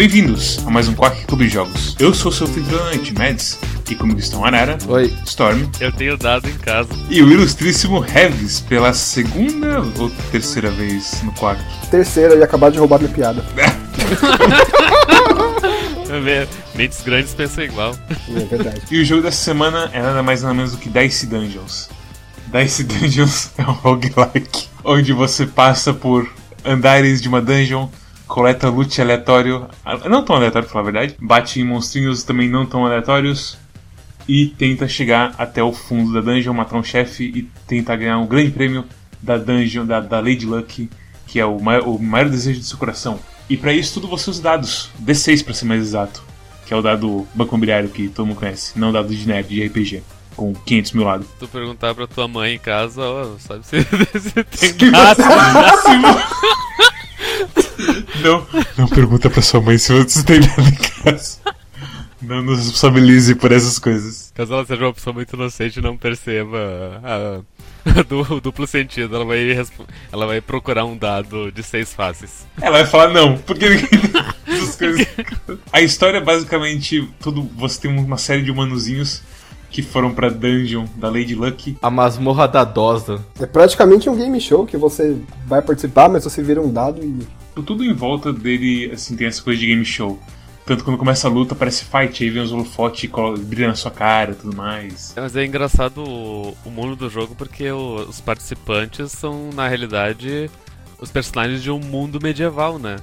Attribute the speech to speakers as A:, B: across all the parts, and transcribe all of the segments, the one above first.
A: Bem-vindos a mais um Quack Clube de Jogos. Eu sou seu filtrante, Mads, e comigo estão Arara,
B: Oi.
A: Storm
C: Eu tenho dado em casa.
A: e o ilustríssimo Heavis pela segunda ou terceira vez no Quack.
B: Terceira e acabar de roubar minha piada.
C: Me- Mentes grandes pensam igual.
B: É verdade.
A: E o jogo dessa semana é nada mais nada menos do que Dice Dungeons. Dice Dungeons é um roguelike, onde você passa por andares de uma dungeon, coleta loot aleatório, ah, não tão aleatório pra falar a verdade, bate em monstrinhos também não tão aleatórios, e tenta chegar até o fundo da dungeon, matar um chefe e tentar ganhar um grande prêmio da dungeon, da, da Lady Luck, que é o maior, o maior desejo do seu coração. E pra isso tudo você usa dados, D6 pra ser mais exato, que é o dado banco imobiliário que todo mundo conhece, não o dado de nerd, de RPG, com 500 mil lados.
C: Tu perguntar pra tua mãe em casa, ó, sabe se, se tem gato.
A: Não, não pergunta pra sua mãe se você tem nada em casa. Não nos responsabilize por essas coisas.
C: Caso ela seja uma pessoa muito inocente e não perceba a, do, duplo sentido, ela vai, ela vai procurar um dado de seis faces.
A: Ela vai falar não, porque essas coisas. A história é basicamente tudo. Você tem uma série de humanozinhos que foram pra dungeon da Lady Luck.
D: A masmorra da Dosa.
B: É praticamente um game show que você vai participar, mas você vira um dado e.
A: Tudo em volta dele, assim, tem essa coisa de game show. Tanto quando começa a luta, parece fight, aí vem os holofotes brilha na sua cara tudo mais.
C: Mas é engraçado o, o mundo do jogo porque o- os participantes são, na realidade, os personagens de um mundo medieval, né?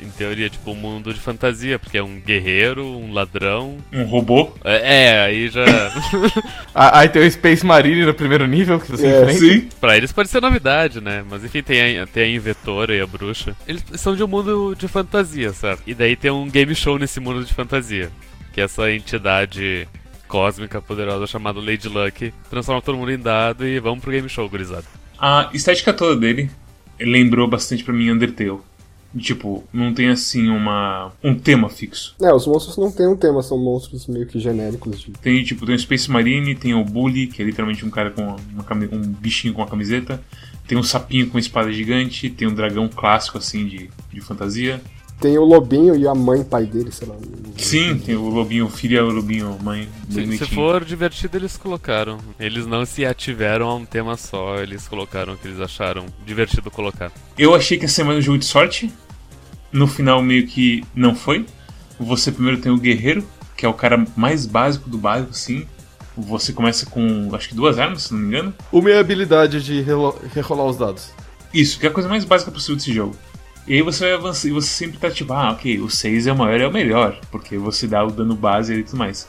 C: Em teoria, tipo, um mundo de fantasia, porque é um guerreiro, um ladrão.
A: Um robô.
C: É, é, aí já.
D: Ah, aí tem o Space Marine no primeiro nível que você
B: É,
D: enfrenta.
A: Sim.
C: Pra eles pode ser novidade, né? Mas enfim, tem a, tem a Invetora e a Bruxa. Eles são de um mundo de fantasia, certo? E daí tem um game show nesse mundo de fantasia. Que é essa entidade cósmica poderosa chamada Lady Luck transforma todo mundo em dado e vamos pro game show, gurizada.
A: A estética toda dele lembrou bastante pra mim Undertale. Tipo, não tem assim uma um tema fixo.
B: É, os monstros não têm um tema, são monstros meio que genéricos de.
A: Tem tipo, tem o Space Marine, tem o Bully, que é literalmente um cara com uma cami- um bichinho com uma camiseta. Tem um sapinho com uma espada gigante, tem um dragão clássico assim de, de fantasia.
B: Tem o lobinho e a mãe pai dele, sei lá.
A: Sim, tem o lobinho filho e o lobinho mãe.
C: Se, se for divertido, eles colocaram. Eles não se ativeram a um tema só, eles colocaram o que eles acharam divertido colocar.
A: Eu achei que ia ser mais um jogo de sorte. No final, meio que não foi. Você primeiro tem o guerreiro, que é o cara mais básico do básico, sim. Você começa com, acho que duas armas, se não me engano.
D: Uma é a habilidade de rerolar os dados.
A: Isso, que é a coisa mais básica possível desse jogo. E aí você vai avançar e você sempre tá tipo, ah, ok, o 6 é o maior, é o melhor, porque você dá o dano base e tudo mais.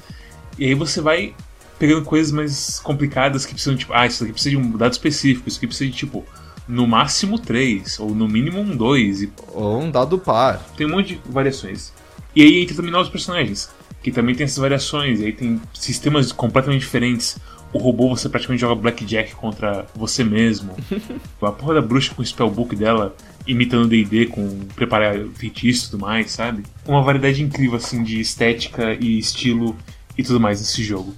A: E aí você vai pegando coisas mais complicadas que precisam, tipo, ah, isso aqui precisa de um dado específico, isso aqui precisa de, tipo, no máximo 3, ou no mínimo um 2, e
D: Ou um dado par.
A: tem um monte de variações. E aí entra também novos personagens, que também tem essas variações, e aí tem sistemas completamente diferentes. O robô você praticamente joga blackjack contra você mesmo. a porra da bruxa com o spellbook dela, imitando D&D com preparar feitiço e tudo mais, sabe? Uma variedade incrível assim de estética e estilo e tudo mais nesse jogo.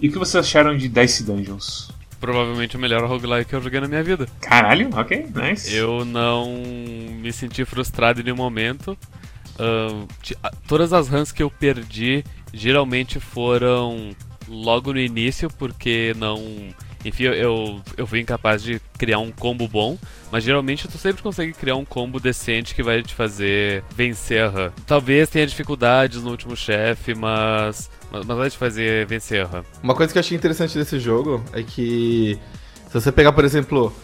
A: E o que vocês acharam de Dice Dungeons?
C: Provavelmente o melhor roguelike que eu joguei na minha vida.
A: Caralho, ok, nice.
C: Eu não me senti frustrado em nenhum momento. A- todas as runs que eu perdi geralmente foram logo no início, porque não. Enfim, eu- eu, eu fui incapaz de criar um combo bom, mas geralmente tu sempre consegue criar um combo decente que vai te fazer vencer a run. Talvez tenha dificuldades no último chefe, mas, mas mas vai te fazer vencer a run.
D: Uma coisa que eu achei interessante desse jogo é que se você pegar, por exemplo,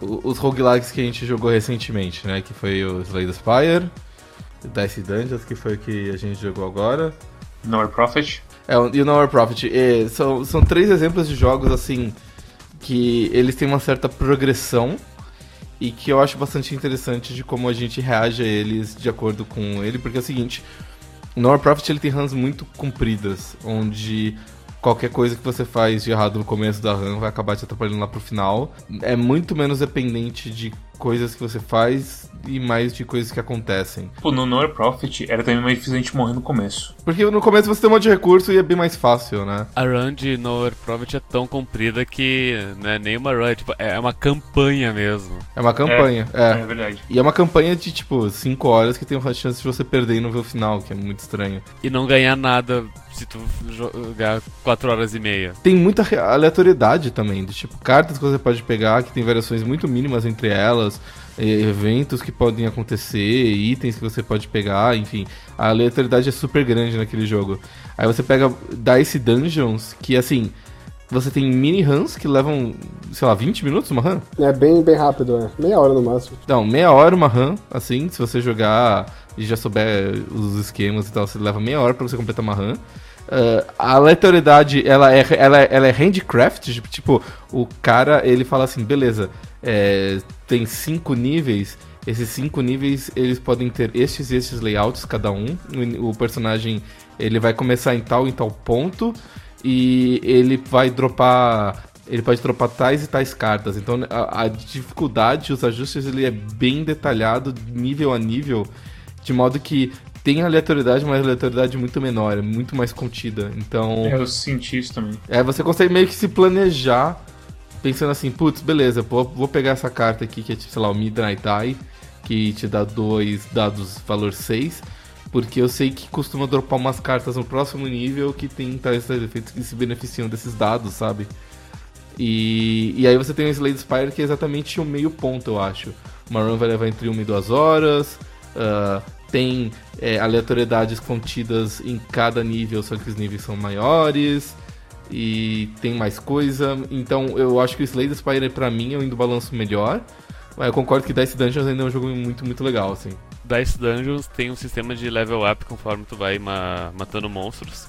D: os roguelikes que a gente jogou recentemente, né? Que foi o Slay the Spire, o Dice Dungeons, que foi o que a gente jogou agora.
A: Prophet.
D: É, o- e o Nowhere Profit. E são, são três exemplos de jogos, assim, que eles têm uma certa progressão e que eu acho bastante interessante de como a gente reage a eles de acordo com ele, porque é o seguinte, o Nowhere Profit ele tem runs muito compridas, onde qualquer coisa que você faz de errado no começo da run vai acabar te atrapalhando lá pro final. É muito menos dependente de coisas que você faz e mais de coisas que acontecem.
A: Pô, no No Profit era também mais difícil a gente morrer no começo.
D: Porque no começo você tem um monte de recurso e é bem mais fácil, né?
C: A run de No Profit é tão comprida que não é nem uma run, é, tipo, é uma campanha mesmo.
D: É uma campanha,
A: É
D: é.
A: verdade.
D: E é uma campanha de, tipo, 5 horas que tem uma chance de você perder e não ver o final, que é muito estranho.
C: E não ganhar nada se tu jogar 4 horas e meia.
D: Tem muita aleatoriedade também, de tipo, cartas que você pode pegar, que tem variações muito mínimas entre elas, e- eventos que podem acontecer, itens que você pode pegar, enfim. A aleatoriedade é super grande naquele jogo. Aí você pega Dice Dungeons, que assim, você tem mini runs que levam, sei lá, 20 minutos uma run?
B: É bem, bem rápido, é. Meia hora no máximo.
D: Não, meia hora uma run, assim, se você jogar e já souber os esquemas e tal, você leva meia hora pra você completar uma run. Ah, a aleatoriedade, ela é, ela, é- ela é handcraft, tipo, o cara, ele fala assim, beleza, é, tem cinco níveis, esses cinco níveis, eles podem ter estes e estes layouts, cada um, o, personagem, ele vai começar em tal e tal ponto, e ele vai dropar ele pode dropar tais e tais cartas. Então a, a dificuldade, os ajustes, ele é bem detalhado, nível a nível, de modo que tem aleatoriedade, mas aleatoriedade muito menor, é muito mais contida. Então,
A: É, eu senti isso também.
D: é, você consegue meio que se planejar, pensando assim, putz, beleza, vou, vou pegar essa carta aqui, que é tipo, sei lá, o Midnight Eye, que te dá dois dados valor 6, porque eu sei que costuma dropar umas cartas no próximo nível que tem tais tais efeitos que se beneficiam desses dados, sabe? E, e aí você tem o Slade Spire que é exatamente o meio ponto, eu acho. Uma run vai levar entre uma e duas horas. Ah, tem é, aleatoriedades contidas em cada nível, só que os níveis são maiores. E tem mais coisa. Então eu acho que o Slade Spire pra mim é o indo balanço melhor. Mas eu concordo que Dice Dungeons ainda é um jogo muito, muito legal, assim.
C: Dice Dungeons tem um sistema de level up conforme tu vai ma- matando monstros.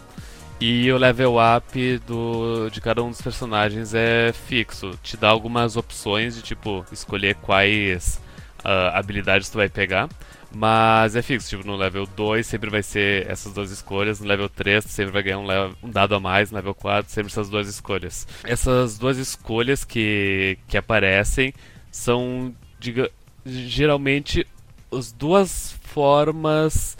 C: E o level up do, de cada um dos personagens é fixo. Te dá algumas opções de tipo escolher quais ah, habilidades tu vai pegar. Mas é fixo, tipo, no level 2 sempre vai ser essas duas escolhas, no level 3 tu sempre vai ganhar um, level- um dado a mais, no level 4 sempre essas duas escolhas. Essas duas escolhas que, que aparecem são, diga, geralmente as duas formas,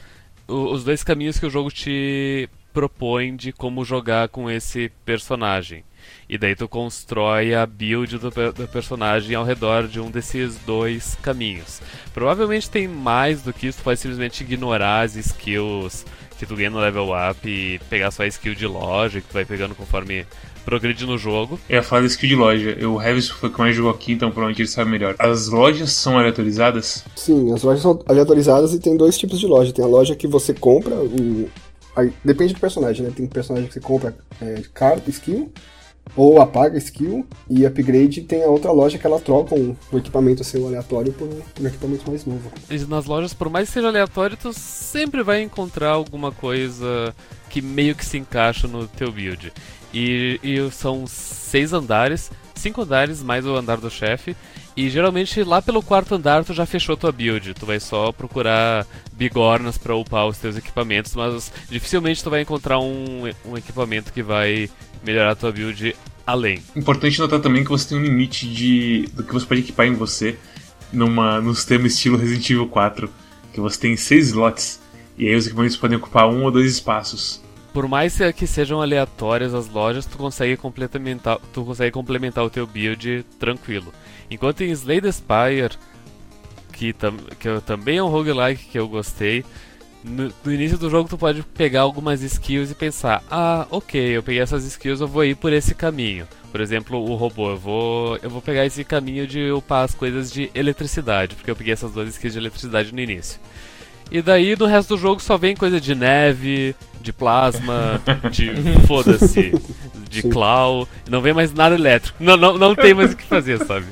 C: os dois caminhos que o jogo te propõe de como jogar com esse personagem. E daí tu constrói a build do, do personagem ao redor de um desses dois caminhos. Provavelmente tem mais do que isso, tu pode simplesmente ignorar as skills que tu ganha no level up e pegar só a skill de loja que tu vai pegando conforme progride no jogo.
A: Eu ia falar da skill de loja. O Heavis foi o que mais jogou aqui, então provavelmente ele sabe melhor. As lojas são aleatorizadas?
B: Sim, as lojas são aleatorizadas e tem dois tipos de loja. Tem a loja que você compra, o... aí, depende do personagem, né? Tem personagem que você compra é, carta, skill, ou apaga skill, e upgrade tem a outra loja que ela troca um, o equipamento seu aleatório por um, por um equipamento mais novo.
C: E nas lojas, por mais que seja aleatório, tu sempre vai encontrar alguma coisa que meio que se encaixa no teu build. E, e são seis andares, cinco andares mais o andar do chefe. E geralmente lá pelo quarto andar tu já fechou tua build. Tu vai só procurar bigornas pra upar os teus equipamentos, mas dificilmente tu vai encontrar um, um equipamento que vai melhorar tua build além.
A: Importante notar também que você tem um limite de do que você pode equipar em você numa, no sistema estilo Resident Evil 4. Que você tem seis slots. E aí os equipamentos podem ocupar um ou dois espaços.
C: Por mais que sejam aleatórias as lojas, tu consegue complementar, tu consegue complementar o teu build tranquilo. Enquanto em Slay the Spire, que, tam, que eu- também é um roguelike que eu gostei, no, no início do jogo tu pode pegar algumas skills e pensar, ah, ok, eu peguei essas skills, eu vou ir por esse caminho. Por exemplo, o robô, eu vou, eu vou pegar esse caminho de upar as coisas de eletricidade, porque eu peguei essas duas skills de eletricidade no início. E daí no resto do jogo só vem coisa de neve, de plasma, de foda-se, de
B: Sim.
C: claw, não vem mais nada elétrico. Não, não, não tem mais o que fazer, sabe?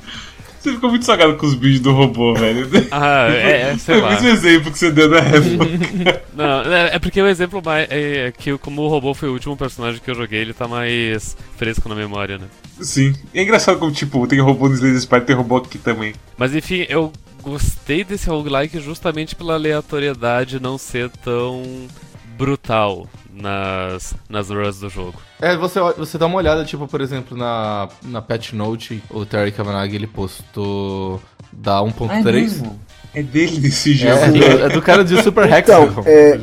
A: Você ficou muito salgado com os builds do robô, velho.
C: Ah, é, é sei
A: Foi o
C: lá.
A: mesmo exemplo que você deu da época.
C: Não, é, é porque o exemplo mais é, é que como o robô foi o último personagem que eu joguei, ele tá mais fresco na memória, né?
A: Sim. E é engraçado como, tipo, tem robô no Slay Spire, tem robô aqui também.
C: Mas enfim, eu gostei desse roguelike justamente pela aleatoriedade não ser tão brutal nas, nas runs do jogo.
D: É, você, você dá uma olhada, tipo, por exemplo, na, na Patch Note, o Terry Kavanagh, ele postou da 1.3.
A: É dele esse jogo.
D: É, do, é do cara de Super Hex.
B: Então,
D: o
B: é-.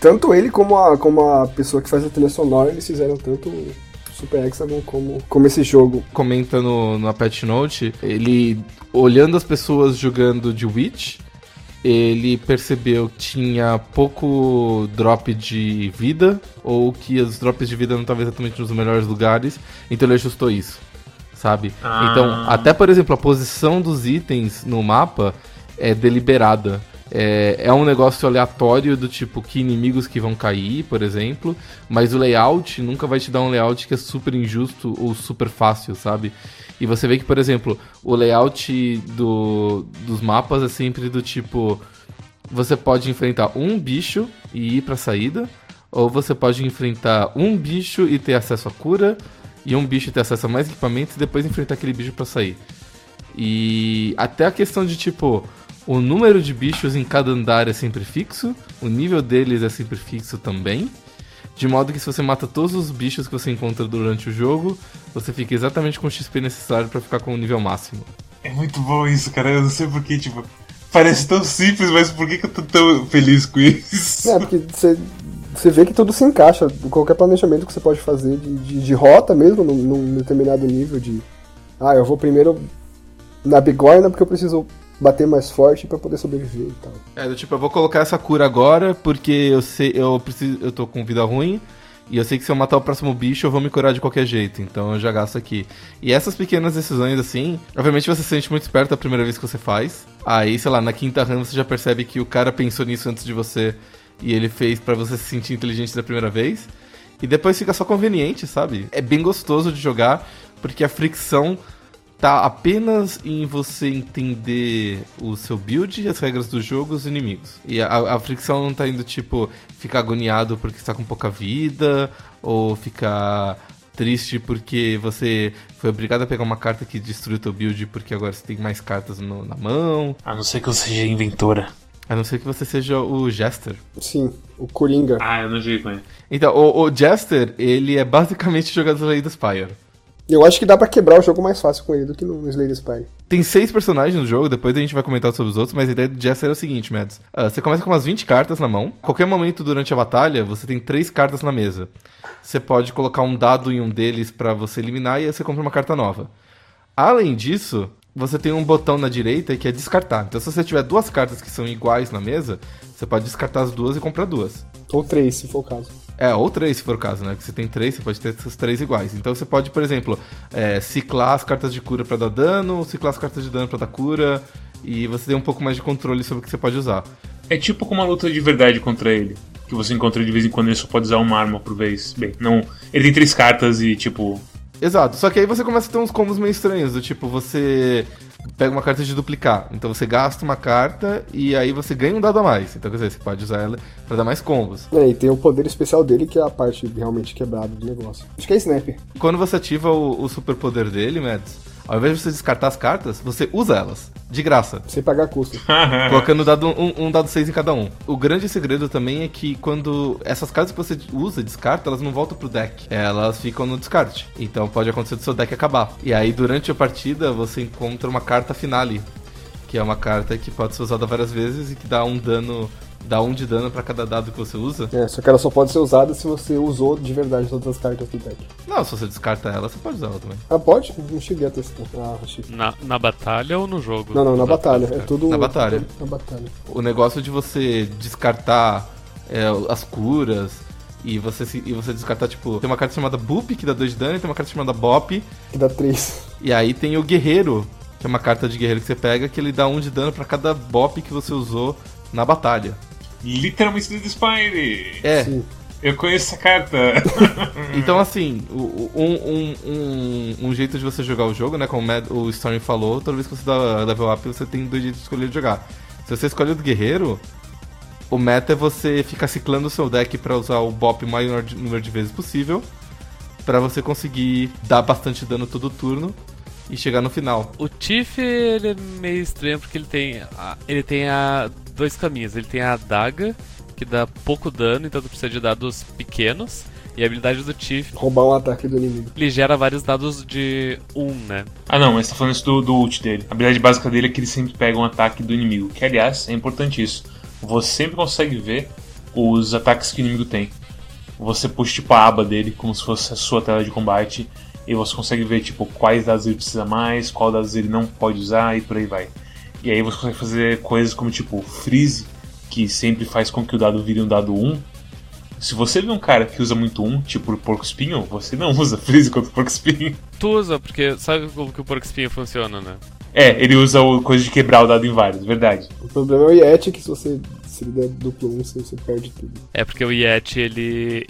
B: Tanto ele como a, como a pessoa que faz a trilha sonora, eles fizeram tanto o Super Hexagon como, como esse jogo.
D: comenta no, na Patch Note, ele olhando as pessoas jogando de Witch, ele percebeu que tinha pouco drop de vida, ou que os drops de vida não estavam exatamente nos melhores lugares, então ele ajustou isso, sabe?
A: Ah.
D: Então, até por exemplo, a posição dos itens no mapa é deliberada. É, é um negócio aleatório do tipo que inimigos que vão cair, por exemplo, mas o layout nunca vai te dar um layout que é super injusto ou super fácil, sabe? E você vê que, por exemplo, o layout do, dos mapas é sempre do tipo: você pode enfrentar um bicho e ir pra saída, ou você pode enfrentar um bicho e ter acesso à cura, e um bicho ter acesso a mais equipamentos e depois enfrentar aquele bicho pra sair. E até a questão de tipo, o número de bichos em cada andar é sempre fixo, o nível deles é sempre fixo também. De modo que se você mata todos os bichos que você encontra durante o jogo, você fica exatamente com o XP necessário pra ficar com o nível máximo.
A: É muito bom isso, cara. Eu não sei porquê, tipo. Parece tão simples, mas por que, que eu tô tão feliz com isso?
B: É, porque você, você vê que tudo se encaixa. Qualquer planejamento que você pode fazer de, de, de rota mesmo, num, num determinado nível de. Ah, eu vou primeiro na bigorna porque eu preciso bater mais forte pra poder sobreviver e tal.
D: É, do tipo, eu vou colocar essa cura agora porque eu sei, eu preciso, eu tô com vida ruim e eu sei que se eu matar o próximo bicho eu vou me curar de qualquer jeito, então eu já gasto aqui. E essas pequenas decisões assim, obviamente você se sente muito esperto a primeira vez que você faz. Aí, sei lá, na quinta run você já percebe que o cara pensou nisso antes de você e ele fez pra você se sentir inteligente da primeira vez. E depois fica só conveniente, sabe? É bem gostoso de jogar porque a fricção tá apenas em você entender o seu build, as regras do jogo e os inimigos. E a, a fricção não tá indo, tipo, ficar agoniado porque está com pouca vida, ou ficar triste porque você foi obrigado a pegar uma carta que destruiu teu build porque agora você tem mais cartas no- na mão.
A: A não ser que eu seja inventora.
D: A não ser que você seja o Jester.
B: Sim, o Coringa.
A: Ah, eu não joguei com ele.
D: Então, o, o Jester, ele é basicamente o jogador aí do Spire.
B: Eu acho que dá pra quebrar o jogo mais fácil com ele do que no Slay the Spire.
D: Tem seis personagens no jogo, depois a gente vai comentar sobre os outros, mas a ideia do Jester é o seguinte, Mads. Ah, você começa com umas 20 cartas na mão. Qualquer momento durante a batalha, você tem três cartas na mesa. Você pode colocar um dado em um deles pra você eliminar e aí você compra uma carta nova. Além disso, você tem um botão na direita que é descartar. Então, se você tiver duas cartas que são iguais na mesa, você pode descartar as duas e comprar duas.
B: Ou três, se for o caso.
D: É, ou três, se for o caso, né? Que você tem três, você pode ter essas três iguais. Então você pode, por exemplo, é, ciclar as cartas de cura pra dar dano, ciclar as cartas de dano pra dar cura, e você tem um pouco mais de controle sobre o que você pode usar.
A: É tipo como uma luta de verdade contra ele. Que você encontra de vez em quando ele só pode usar uma arma por vez. Bem, não. Ele tem três cartas e tipo.
D: Exato, só que aí você começa a ter uns combos meio estranhos, do tipo, você pega uma carta de duplicar, então você gasta uma carta e aí você ganha um dado a mais. Então quer dizer, você pode usar ela pra dar mais combos.
B: É, e tem o poder especial dele, que é a parte realmente quebrada do negócio. Acho que é Snap.
D: Quando você ativa o, o superpoder dele, Mads, ao invés de você descartar as cartas, você usa elas, de graça.
B: Sem pagar custo.
D: Colocando dado, um, um dado 6 em cada um. O grande segredo também é que quando essas cartas que você usa e descarta, elas não voltam pro deck. Elas ficam no descarte. Então pode acontecer do seu deck acabar. E aí, durante a partida, você encontra uma carta finale. Que é uma carta que pode ser usada várias vezes e que dá um dano. Dá um de dano pra cada dado que você usa.
B: É, só que ela só pode ser usada se você usou de verdade todas as cartas do deck.
D: Não, se você descarta ela, você pode usar ela também.
B: Ah, pode? Não cheguei a testar. Ah, achei.
C: Na, na batalha ou no jogo?
B: Não, não, na batalha. É tudo.
D: Na batalha.
B: tudo Na batalha.
D: O negócio de você descartar é, as curas e você, se- e você descartar, tipo, tem uma carta chamada Boop que dá 2 de dano, e tem uma carta chamada Bop,
B: Que dá três.
D: e aí tem o Guerreiro, que é uma carta de guerreiro que você pega, que ele dá 1 um de dano pra cada Bop que você usou na batalha.
A: Literalmente Dead Spire!
D: É,
B: Sim.
A: Eu conheço essa carta.
D: então assim, um, um, um, um jeito de você jogar o jogo, né, como o Mad- o Storm falou, toda vez que você dá level up, você tem dois jeitos de escolher de jogar. Se você escolhe o do guerreiro, o meta é você ficar ciclando o seu deck pra usar o Bop o maior número de vezes possível, pra você conseguir dar bastante dano todo turno e chegar no final.
C: O Tiff ele é meio estranho porque ele tem a, ele tem a dois caminhos. Ele tem a adaga que dá pouco dano, então tu precisa de dados pequenos. E a habilidade do Tiff,
B: Roubar um ataque do inimigo.
C: ele gera vários dados de 1, né?
A: Ah não, mas tá falando isso do, do ult dele. A habilidade básica dele é que ele sempre pega um ataque do inimigo. Que aliás, é importante isso. Você sempre consegue ver os ataques que o inimigo tem. Você puxa tipo a aba dele, como se fosse a sua tela de combate. E você consegue ver tipo quais dados ele precisa mais, qual dados ele não pode usar e por aí vai. E aí você consegue fazer coisas como tipo freeze, que sempre faz com que o dado vire um dado 1. Se você vê um cara que usa muito 1, tipo o porco espinho, você não usa freeze contra o porco espinho.
C: Tu usa, porque sabe como que o porco espinho funciona, né?
A: É, ele usa o coisa de quebrar o dado em vários, verdade.
B: O problema é o Yeti, que se você se ele der duplo 1, você, você perde tudo.
C: É porque o Yeti, ele.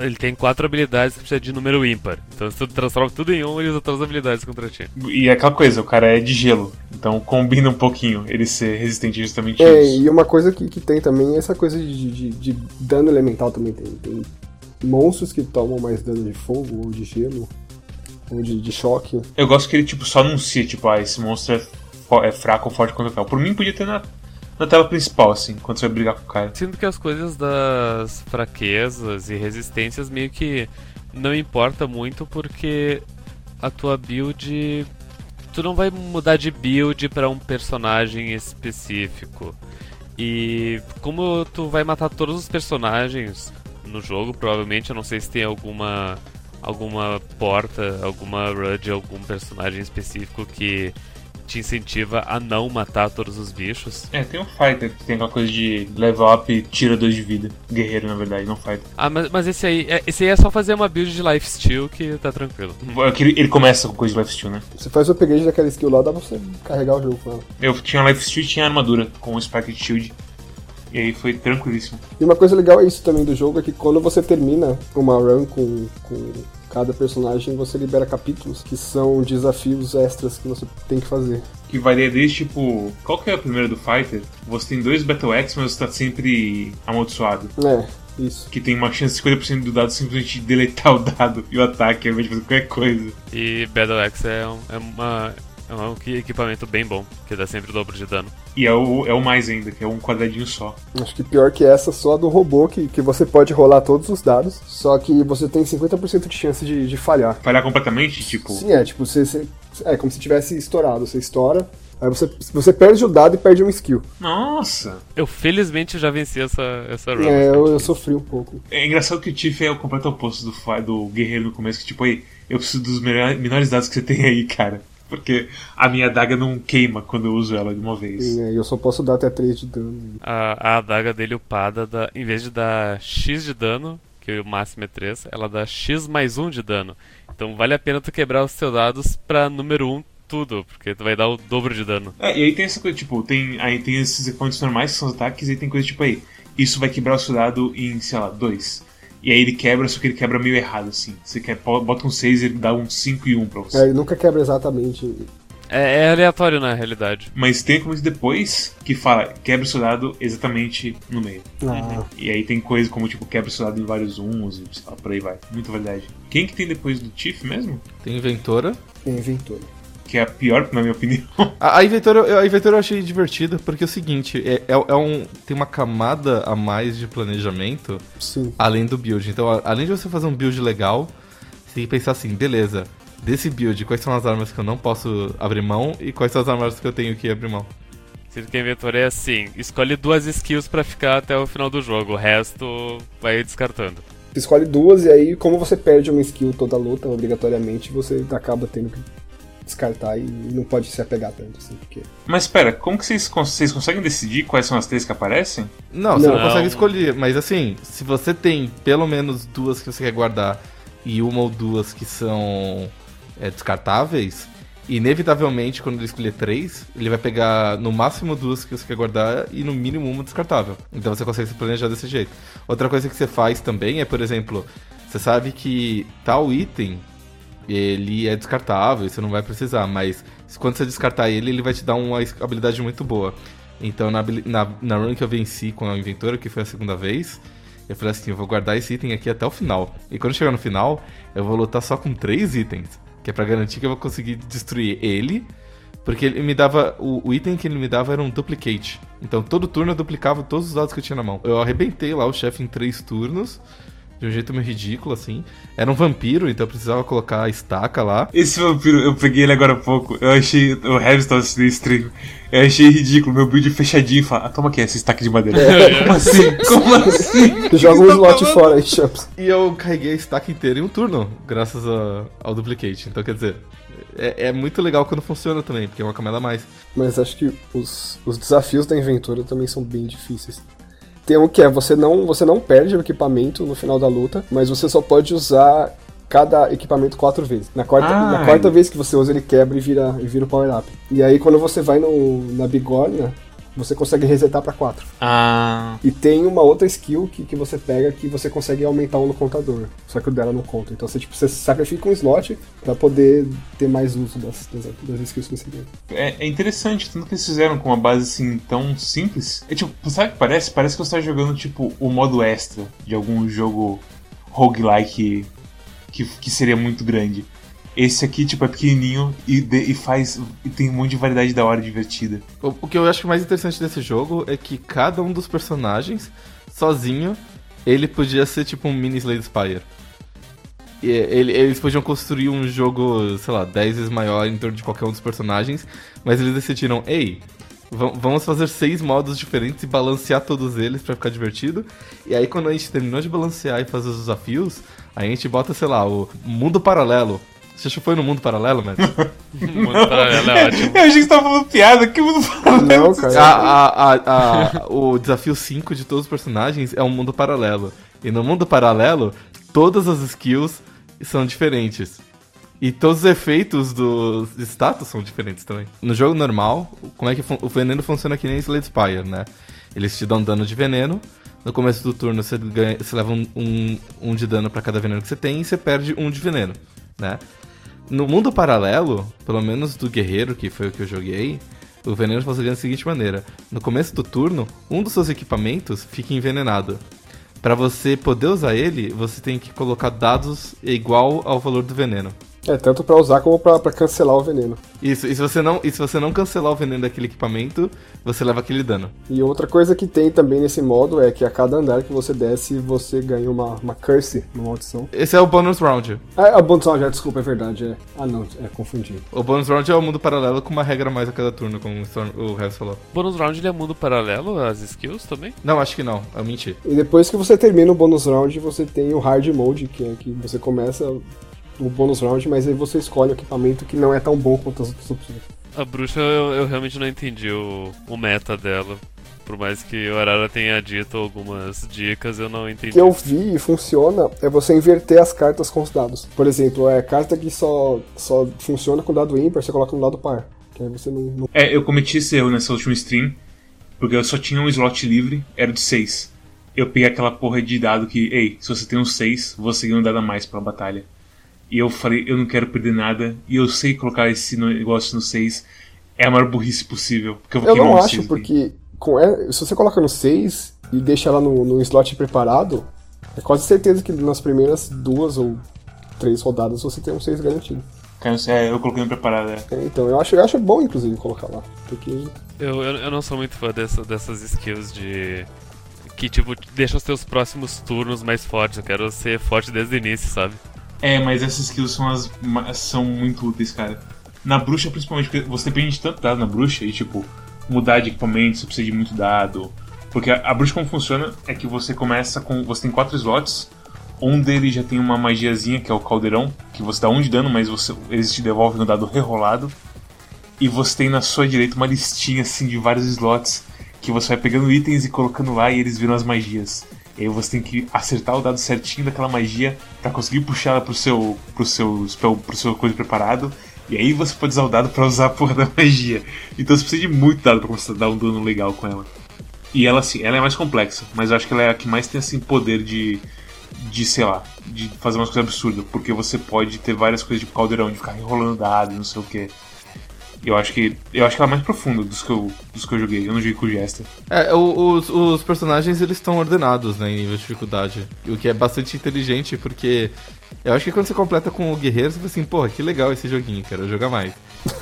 C: Ele tem quatro habilidades que precisa de número ímpar. Então se tu transforma tudo em um, ele usa todas as habilidades contra ti.
A: E é aquela coisa, o cara é de gelo, então combina um pouquinho ele ser resistente justamente a
B: É,
A: isso.
B: e uma coisa que, que tem também é essa coisa de, de, de dano elemental também tem. Tem monstros que tomam mais dano de fogo, ou de gelo, ou de, de choque.
A: Eu gosto que ele tipo só anuncia, tipo, ah, esse monstro é, é fraco ou forte contra o. Por mim podia ter na, na tela principal, assim, quando você vai brigar com o cara.
C: Sinto que as coisas das fraquezas e resistências meio que não importa muito porque a tua build. Tu não vai mudar de build pra um personagem específico. E como tu vai matar todos os personagens no jogo, provavelmente, eu não sei se tem alguma alguma porta, alguma run de algum personagem específico que te incentiva a não matar todos os bichos.
A: É, tem um fighter que tem aquela coisa de level up e tira dois de vida. Guerreiro, na verdade, não fighter.
C: Ah, mas, mas esse aí, é- esse aí é só fazer uma build de lifesteal que tá tranquilo.
A: É ele começa com coisa de lifesteal, né?
B: Você faz o upgrade daquela skill lá, dá pra você carregar o jogo com ela.
A: Eu tinha lifesteal e tinha armadura com o Spark Shield. E aí foi tranquilíssimo.
B: E uma coisa legal é isso também do jogo, é que quando você termina uma run com, com cada personagem, você libera capítulos, que são desafios extras que você tem que fazer.
A: Que varia desde tipo. Qual que é a primeira do Fighter? Você tem dois Battle X, mas você tá sempre amaldiçoado.
B: É, isso.
A: Que tem uma chance de 50% do dado simplesmente deletar o dado e o ataque ao invés de fazer qualquer coisa.
C: E Battle Axe é, um, é, uma, é um equi- equipamento bem bom, que dá sempre o dobro de dano.
A: E é o, é o mais ainda, que é um quadradinho só.
B: Acho que pior que essa, só a do robô, que, que você pode rolar todos os dados, só que você tem 50% de chance de, de falhar.
A: Falhar completamente, tipo.
B: Sim, é, tipo, você, você- é como se tivesse estourado. Você estoura, aí você, você perde o dado e perde um skill.
A: Nossa!
C: Eu felizmente já venci essa, essa run.
B: É, eu, eu sofri um pouco.
A: É engraçado que o Tiff é o completo oposto do, do guerreiro no começo, que tipo, aí, eu preciso dos melhor- menores dados que você tem aí, cara. Porque a minha adaga não queima quando eu uso ela de uma vez.
B: E, né, eu só posso dar até 3 de dano.
C: A, a adaga dele upada, dá, em vez de dar X de dano, que o máximo é 3, ela dá X mais 1 de dano. Então vale a pena tu quebrar os teus dados pra número 1 tudo, porque tu vai dar o dobro de dano.
A: É, e aí tem essa coisa, tipo, tem, aí tem esses equipamentos normais que são os ataques, e aí tem coisa tipo aí, isso vai quebrar o seu dado em, sei lá, 2. E aí ele quebra, só que ele quebra meio errado, assim. Você quer, bota um 6 e ele dá um 5 e 1 pra você.
B: É, ele nunca quebra exatamente.
C: É, é aleatório na realidade.
A: Mas tem como depois que fala, quebra o seu dado exatamente no meio.
B: Ah,
A: E aí tem coisa como, tipo, quebra o seu dado em vários uns e sei lá, por aí vai. Muita validade. Quem que tem depois do Tiff mesmo?
D: Tem Inventora.
B: é inventor.
A: Que é a pior, na minha opinião.
D: A, a Inventora, a Inventora eu achei divertida porque é o seguinte, é, é, é um, tem uma camada a mais de planejamento
B: Sim.
D: além do build. Então, a- além de você fazer um build legal, você tem que pensar assim, beleza, desse build, quais são as armas que eu não posso abrir mão e quais são as armas que eu tenho que abrir mão.
C: Sinto que a inventória é assim: escolhe duas skills pra ficar até o final do jogo, o resto vai descartando.
B: Você escolhe duas e aí, como você perde uma skill toda luta, obrigatoriamente, você acaba tendo que descartar e não pode se apegar tanto, assim, porque...
A: Mas espera, como que vocês, cons- vocês conseguem decidir quais são as três que aparecem?
D: Não, você não,
B: Não.
D: consegue escolher, mas assim, se você tem pelo menos duas que você quer guardar e uma ou duas que são é, descartáveis, inevitavelmente, quando ele escolher três, ele vai pegar no máximo duas que você quer guardar e no mínimo uma descartável. Então você consegue se planejar desse jeito. Outra coisa que você faz também é, por exemplo, você sabe que tal item ele é descartável, você não vai precisar, mas quando você descartar ele, ele vai te dar uma habilidade muito boa. Então, na, na, na run que eu venci com a inventora, que foi a segunda vez, eu falei assim: eu vou guardar esse item aqui até o final. E quando chegar no final, eu vou lutar só com três itens, que é pra garantir que eu vou conseguir destruir ele. Porque ele me dava. O, o item que ele me dava era um duplicate. Então todo turno eu duplicava todos os dados que eu tinha na mão. Eu arrebentei lá o chefe em três turnos. De um jeito meio ridículo, assim. Era um vampiro, então eu precisava colocar a estaca lá.
A: Esse vampiro, eu peguei ele agora há pouco. Eu achei. O Harris tava assistindo stream. Eu achei ridículo, meu build fechadinho e fala, ah, toma aqui essa estaca de madeira. Como assim? Como assim?
B: Tu joga um
A: tá
B: slot
A: falando?
B: fora aí, Champs.
D: E eu carreguei a estaca inteira em um turno, graças a- ao duplicate. Então, quer dizer, é, é muito legal quando funciona também, porque é uma camada a mais.
B: Mas acho que os, os desafios da inventora também são bem difíceis. Tem um que é você não, você não perde o equipamento no final da luta, mas você só pode usar cada equipamento quatro vezes. Na quarta,
A: Ah,
B: na quarta
A: e-
B: vez que você usa, ele quebra e vira, e vira o power-up. E aí quando você vai no, na bigorna, você consegue resetar pra quatro.
A: Ah.
B: E tem uma outra skill que, que você pega que você consegue aumentar um no contador. Só que o dela não conta. Então você, tipo, você sacrifica um slot pra poder ter mais uso das, das, das skills que você tem.
A: É, é interessante, tanto que eles fizeram com uma base assim tão simples. É tipo, sabe o que parece? Parece que você tá jogando tipo o modo extra de algum jogo roguelike que, que seria muito grande. Esse aqui, tipo, é pequenininho e, de- e faz. e tem um monte de variedade da hora divertida.
D: O, o que eu acho mais interessante desse jogo é que cada um dos personagens, sozinho, ele podia ser tipo um mini Slade Spire. E ele- eles podiam construir um jogo, sei lá, 10 vezes maior em torno de qualquer um dos personagens, mas eles decidiram, ei, va- vamos fazer seis modos diferentes e balancear todos eles pra ficar divertido. E aí quando a gente terminou de balancear e fazer os desafios, a gente bota, sei lá, o mundo paralelo. Você já foi no mundo paralelo, Matt?
C: Muito paralelo é ótimo.
A: Eu achei que você tava falando piada, que mundo paralelo.
B: Não, cara.
D: A- a- a- a- o desafio 5 de todos os personagens é um mundo paralelo. E no mundo paralelo, todas as skills são diferentes. E todos os efeitos dos status são diferentes também. No jogo normal, como é que o veneno funciona que nem Slade Spire, né? Eles te dão dano de veneno. No começo do turno você, ganha, você leva um, um, um de dano pra cada veneno que você tem e você perde um de veneno, né? No mundo paralelo, pelo menos do guerreiro, que foi o que eu joguei, o veneno funciona da seguinte maneira: no começo do turno, um dos seus equipamentos fica envenenado. Pra você poder usar ele, você tem que colocar dados igual ao valor do veneno.
B: É, tanto pra usar como pra, pra cancelar o veneno.
D: Isso, e se você não, e se você não cancelar o veneno daquele equipamento, você leva aquele dano.
B: E outra coisa que tem também nesse modo é que a cada andar que você desce, você ganha uma, uma curse, uma maldição.
D: Esse é o bonus round.
B: Ah, a bonus round, já, desculpa, é verdade. É... Ah, não, é, confundi.
D: O bonus round é o mundo paralelo com uma regra a mais a cada turno, como o Storm- o falou.
C: Bônus round ele é mundo paralelo às skills também?
D: Não, acho que não, eu menti.
B: E depois que você termina o bonus round, você tem o hard mode, que é que você começa o bônus round, mas aí você escolhe o equipamento que não é tão bom quanto as outras opções.
C: A bruxa eu, eu realmente não entendi o, o meta dela. Por mais que o Arara tenha dito algumas dicas, eu não
B: O
C: entendi.
B: que eu vi e funciona é você inverter as cartas com os dados. Por exemplo, é carta que só, só funciona com dado ímpar, você coloca no lado par. Que aí você não, não
A: É, eu cometi esse erro nessa última stream, porque eu só tinha um slot livre, era de 6. Eu peguei aquela porra de dado que, ei, se você tem um 6, você ganha um dado a mais pra batalha. E eu falei, eu não quero perder nada, e eu sei colocar esse negócio no 6, é a maior burrice possível. Porque eu vou
B: Eu não acho,
A: seis aqui.
B: porque com e- se você coloca no 6 e deixa ela no, no slot preparado, é quase certeza que nas primeiras duas ou três rodadas você tem um 6 garantido.
A: É, eu coloquei no preparado, é.
B: É, Então eu acho, eu acho bom, inclusive, colocar lá. Porque
C: Eu, eu, eu não sou muito fã dessa, dessas skills de. Que, tipo, deixa os teus próximos turnos mais fortes. Eu quero ser forte desde o início, sabe?
A: É, mas essas skills são, as, são muito úteis, cara. Na bruxa, principalmente, porque você depende de tanto dado na bruxa e, tipo, mudar de equipamento, você precisa de muito dado. Porque a, a bruxa, como funciona, é que você começa com. Você tem quatro slots. Um deles já tem uma magiazinha, que é o caldeirão, que você dá um de dano, mas você, eles te devolvem no dado rerolado. E você tem na sua direita uma listinha assim de vários slots que você vai pegando itens e colocando lá e eles viram as magias. E aí você tem que acertar o dado certinho daquela magia pra conseguir puxar ela pro seu pro seu spell, pro seu coisa preparado. E aí você pode usar o dado pra usar a porra da magia. Então você precisa de muito dado pra começar a dar um dano legal com ela. E ela assim, ela é mais complexa, mas eu acho que ela é a que mais tem assim poder de de, sei lá, de fazer umas coisas absurdas, porque você pode ter várias coisas de caldeirão, de ficar enrolando dado, não sei o que. Eu acho que eu acho que ela é mais profunda dos que eu, dos que eu joguei. Eu não joguei com o Jester.
D: É, o- os, os personagens eles estão ordenados né, em nível de dificuldade. O que é bastante inteligente, porque eu acho que quando você completa com o guerreiro, você fala assim, porra, que legal esse joguinho, quero jogar mais.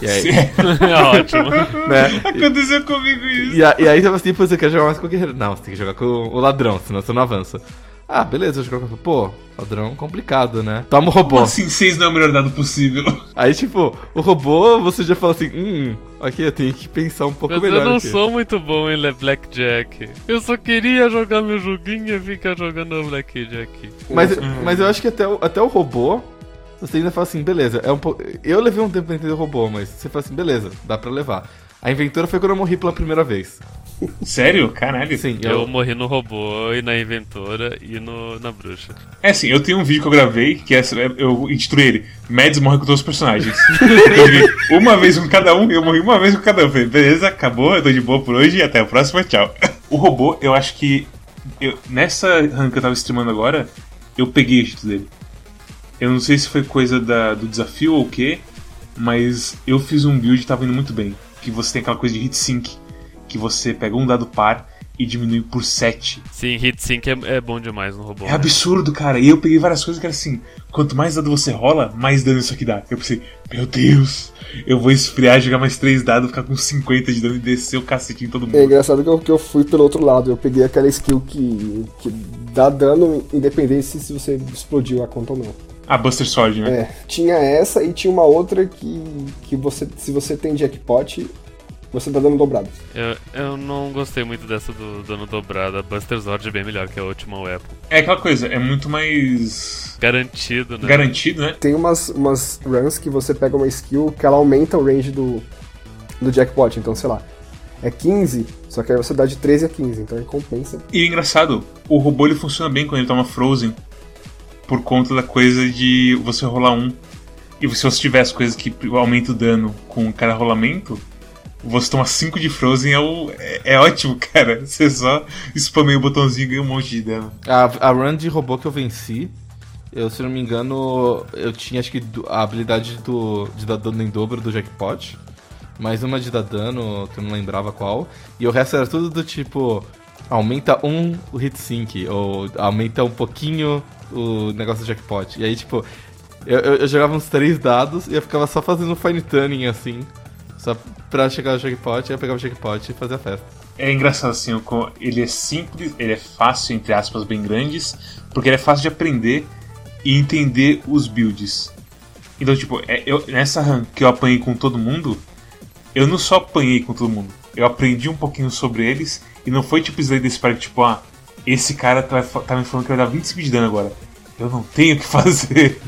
D: E aí,
C: é ótimo.
D: né?
A: Aconteceu comigo isso.
D: E, a- e aí você fala assim, pô, você quer jogar mais com o guerreiro? Não, você tem que jogar com o ladrão, senão você não avança. Ah, beleza, eu jogo com Pô, padrão complicado, né? Toma o robô.
A: Como assim 6 não é o melhor dado possível?
D: Aí, tipo, o robô, você já fala assim, hum, ok, eu tenho que pensar um pouco
C: Mas
D: melhor.
C: eu não
D: aqui.
C: sou muito bom em Blackjack. Eu só queria jogar meu joguinho e ficar jogando Blackjack.
D: Mas,
A: Hum.
D: mas eu acho que até o, até o robô, você ainda fala assim, beleza, é um po... Eu levei um tempo pra entender o robô, mas você fala assim, beleza, dá pra levar. A inventora foi quando eu morri pela primeira vez.
A: Sério? Caralho.
D: Sim,
C: Eu
D: eu.
C: morri no robô e na inventora e no, na bruxa.
A: É assim, eu tenho um vídeo que eu gravei, que é, eu intitulei ele Mads morre com todos os personagens. eu joguei uma vez com cada um, eu morri uma vez com cada um. Falei, beleza, acabou, eu tô de boa por hoje, até a próxima, tchau. o robô, eu acho que. eu- nessa run que eu tava streamando agora, eu peguei o jeito dele. Eu não sei se foi coisa da- do desafio ou o quê, mas eu fiz um build e tava indo muito bem. Que você tem aquela coisa de hit sync, que você pega um dado par e diminui por 7.
C: Sim, hit sync é, é bom demais no robô.
A: É absurdo, cara. E eu peguei várias coisas que era assim: quanto mais dado você rola, mais dano isso aqui dá. Eu pensei, meu Deus, eu vou esfriar, jogar mais 3 dados, ficar com 50 de dano e descer o cacete em todo
B: É
A: mundo.
B: engraçado que eu, que eu fui pelo outro lado. Eu peguei aquela skill que, que dá dano independente se se você explodiu a conta ou não.
A: Ah, Buster Sword, né?
B: É, tinha essa e tinha uma outra que, que você, se você tem jackpot, você dá dano dobrado.
C: Eu, eu não gostei muito dessa do dano dobrado. A Buster Zord é bem melhor que a última weapon.
A: É aquela coisa, é muito mais
C: Garantido, né?
A: garantido, né?
B: Tem umas, umas runs que você pega uma skill que ela aumenta o range do, do jackpot. Então, sei lá, é 15, só que aí você dá de 13 a 15, então aí compensa.
A: E é engraçado, o robô ele funciona bem quando ele toma Frozen. Por conta da coisa de você rolar um. E se você tiver as coisas que aumentam o dano com cada rolamento, você toma 5 de Frozen é, o- é, é ótimo, cara. Você só spameia o botãozinho e ganha um monte de dano.
D: A, a run de robô que eu venci, eu, se não me engano, eu tinha acho que a habilidade do, de dar dano em dobro do jackpot. Mais uma de dar dano, que eu não lembrava qual. E o resto era tudo do tipo. Aumenta um o hit sync, ou aumenta um pouquinho o negócio do jackpot. E aí, tipo, eu, eu- eu jogava uns três dados e eu ficava só fazendo fine tuning assim. Só pra chegar no jackpot, eu pegava o jackpot e fazia a festa.
A: É engraçado assim, ele é simples, ele é fácil, entre aspas, bem grandes, porque ele é fácil de aprender e entender os builds. Então, tipo, é- eu, nessa run que eu apanhei com todo mundo, eu não só apanhei com todo mundo, eu aprendi um pouquinho sobre eles e não foi tipo Slay the Spire, tipo, ah, esse cara tá, tá me falando que vai dar 25 de dano agora. Eu não tenho o que fazer.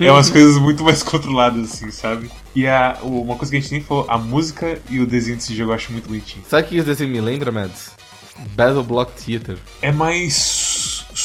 A: é umas coisas muito mais controladas, assim, sabe? E a, o- uma coisa que a gente nem falou, a música e o desenho desse jogo eu acho muito bonitinho.
D: Sabe o que esse desenho me lembra, Mads? Battle Block Theater.
A: é mais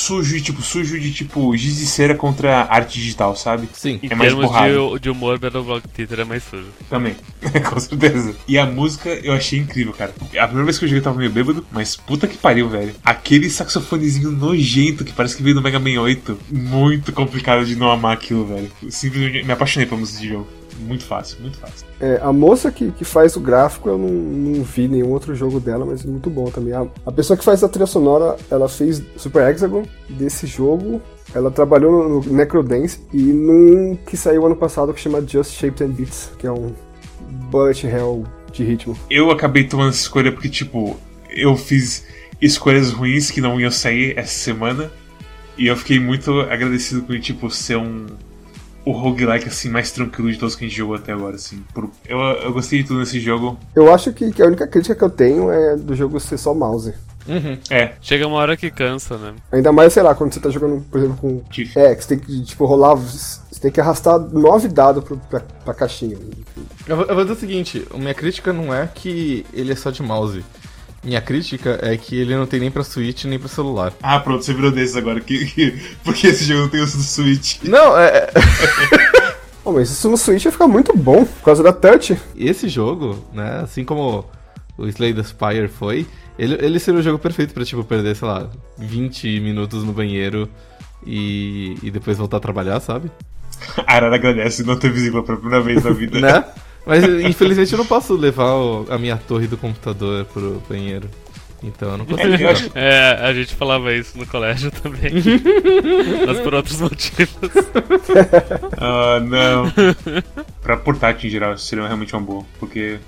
A: sujo tipo sujo de tipo giz de cera contra arte digital, sabe?
D: Sim.
C: Em
A: É mais
C: termos de, de humor, Battle Block Theater é mais sujo.
A: Também, com certeza. E a música eu achei incrível, cara. A primeira vez que eu joguei eu tava meio bêbado, mas puta que pariu, velho. Aquele saxofonezinho nojento que parece que veio do Mega Man 8. Muito complicado de não amar aquilo, velho. Simplesmente me apaixonei pela música de jogo. Muito fácil, muito fácil.
B: É, a moça que, que faz o gráfico, eu não, não vi nenhum outro jogo dela, mas é muito bom também. A, a pessoa que faz a trilha sonora, ela fez Super Hexagon desse jogo. Ela trabalhou no, no Necrodance e num que saiu ano passado que chama Just Shaped and Beats, que é um bullet hell de ritmo.
A: Eu acabei tomando essa escolha porque, tipo, eu fiz escolhas ruins que não iam sair essa semana. E eu fiquei muito agradecido com, tipo, ser um. O roguelike, assim, mais tranquilo de todos que a gente jogou até agora, assim. Por- eu, eu gostei de tudo nesse jogo.
B: Eu acho que, que a única crítica que eu tenho é do jogo ser só mouse.
D: Uhum.
A: É,
C: Chega uma hora que cansa, né?
B: Ainda mais, sei lá, quando você tá jogando, por exemplo, com.
A: Tiff.
B: É, que você tem que, tipo, rolar. Você tem que arrastar nove dados pro, pra, pra caixinha.
D: Eu vou, eu vou dizer o seguinte, a minha crítica não é que ele é só de mouse. Minha crítica é que ele não tem nem pra Switch nem pra celular.
A: Ah, pronto, você virou desses agora. Que, que- porque esse jogo não tem o do Switch.
D: Não, é. é-
B: Oh, mas isso no Switch ia ficar muito bom, por causa da touch.
D: Esse jogo, né, assim como o Slay the Spire foi, ele, ele seria o jogo perfeito pra, tipo, perder, sei lá, 20 minutos no banheiro e, e depois voltar a trabalhar, sabe?
A: A Arara agradece não ter visível pela primeira vez na vida.
D: Né? Mas infelizmente eu não posso levar o- a minha torre do computador pro banheiro. Então eu não consigo.
A: É,
C: É, a gente falava isso no colégio também. Mas por outros motivos.
A: Ah, não. pra portátil em geral, seria realmente uma boa. Porque,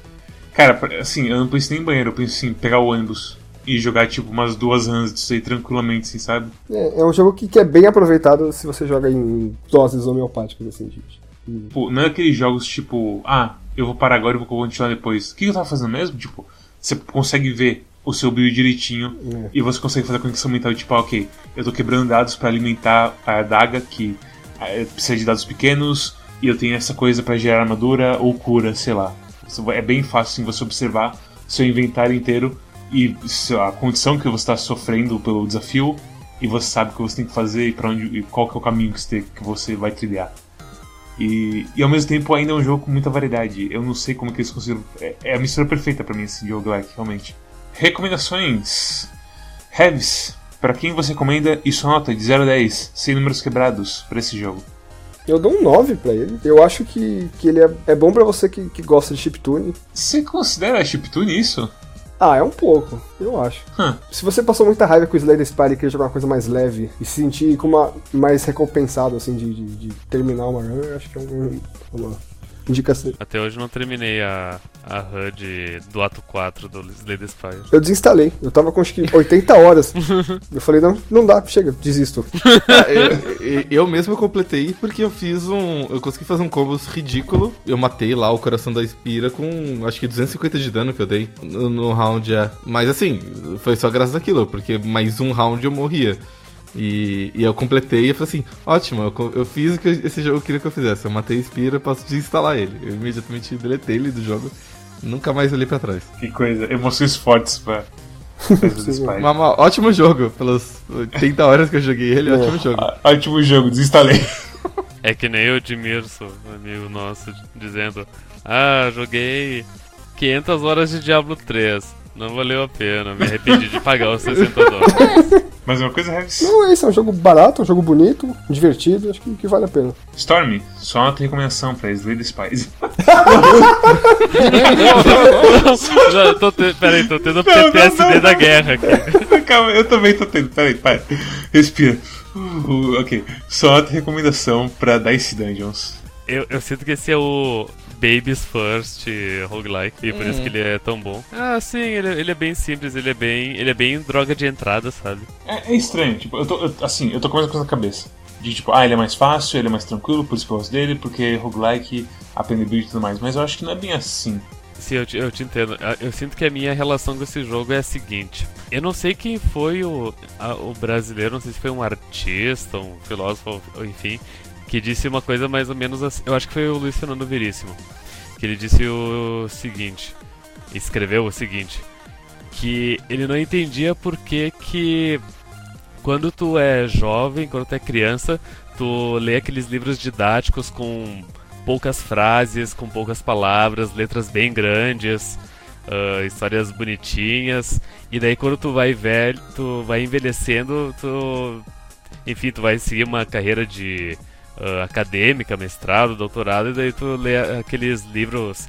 A: cara, assim, eu não penso nem em banheiro, eu penso assim, pegar o ônibus. e jogar tipo umas duas runs disso aí tranquilamente, assim, sabe?
B: É, é um jogo que, que é bem aproveitado se você joga em doses homeopáticas, assim, gente.
A: Tipo, não é aqueles jogos tipo, ah, eu vou parar agora e vou continuar depois. O que eu tava fazendo mesmo? Tipo, você consegue ver o seu build direitinho
B: É.
A: e você consegue fazer a conexão mental tipo, ah, ok, eu tô quebrando dados pra alimentar a adaga que eh, precisa de dados pequenos e eu tenho essa coisa pra gerar armadura ou cura, sei lá. É bem fácil assim, você observar seu inventário inteiro e a condição que você está sofrendo pelo desafio e você sabe o que você tem que fazer e para onde e qual que é o caminho que você, que você vai trilhar. E, e ao mesmo tempo ainda é um jogo com muita variedade. Eu não sei como que eles conseguiram. É, é a mistura perfeita pra mim esse jogo like, realmente. Recomendações. Heavis, pra quem você recomenda e sua nota de 0 a 10, sem números quebrados, pra esse jogo?
B: Eu dou um 9 pra ele. Eu acho que, que ele é, é bom pra você que, que gosta de chiptune.
A: Você considera chiptune isso?
B: Ah, é um pouco, eu acho.
A: Hum.
B: Se você passou muita raiva com o Slay the Spire e queria jogar uma coisa mais leve e se sentir como uma, mais recompensado, assim, de, de, de terminar uma run, eu acho que é um- uma indicação.
C: Até hoje não terminei a, a HUD do ato 4 do Slay the Spire.
B: Eu desinstalei, eu tava com acho que 80 horas. eu falei, não, não dá, chega, desisto.
D: É, eu, eu mesmo completei porque eu fiz um. Eu consegui fazer um combo ridículo. Eu matei lá o coração da Espira com acho que 250 de dano que eu dei no, no round. É. Mas assim, foi só graças àquilo, porque mais um round eu morria. E, e eu completei e falei assim: ótimo, eu, eu fiz o que esse jogo queria que eu fizesse. Eu matei a Espira, posso desinstalar ele. Eu imediatamente deletei ele do jogo. Nunca mais olhei pra trás.
A: Que coisa, emoções fortes pra.
D: Mas, mas ótimo jogo, pelas 80 horas que eu joguei ele, ótimo jogo.
A: Ó- Ótimo jogo, desinstalei.
C: É que nem o Edmirson, amigo nosso, dizendo: Ah, joguei 500 horas de Diablo 3. Não valeu a pena, me arrependi de pagar os 60 dólares.
A: Mais uma coisa, Heavis?
B: Não, é isso, é um jogo barato, um jogo bonito, divertido, acho que, que vale a pena.
A: Storm, só uma recomendação pra Slay the Spies.
C: Já tô te... Peraí, tô tendo
A: não,
C: PTSD
A: não.
C: da guerra aqui.
A: Calma, eu também tô tendo. Peraí, para. Respira. Uh, ok. Só outra recomendação pra Dice Dungeons.
C: Eu, eu sinto que esse é o Babies First roguelike, e por isso que ele é tão bom. Ah, sim, ele, ele é bem simples, ele é bem. Ele é bem droga de entrada, sabe?
A: É, é estranho, tipo, eu tô. eu- assim, eu tô com a mesma coisa na cabeça. De tipo, ah, ele é mais fácil, ele é mais tranquilo, por isso que eu gosto dele, porque roguelike, aprender build e tudo mais. Mas eu acho que não é bem assim.
C: Sim, eu te, eu te entendo. Ah, Eu sinto que a minha relação com esse jogo é a seguinte. Eu não sei quem foi o, a- o brasileiro, não sei se foi um artista, um filósofo, enfim, que disse uma coisa mais ou menos assim. Eu acho que foi o Luiz Fernando Veríssimo. Que ele disse o seguinte. Escreveu o seguinte. Que ele não entendia por que que quando tu é jovem, quando tu é criança, tu lê aqueles livros didáticos com poucas frases, com poucas palavras, letras bem grandes, ah, histórias bonitinhas. E daí quando tu vai velho, tu vai envelhecendo, tu enfim, tu vai seguir uma carreira de ah, acadêmica, mestrado, doutorado, e daí tu lê aqueles livros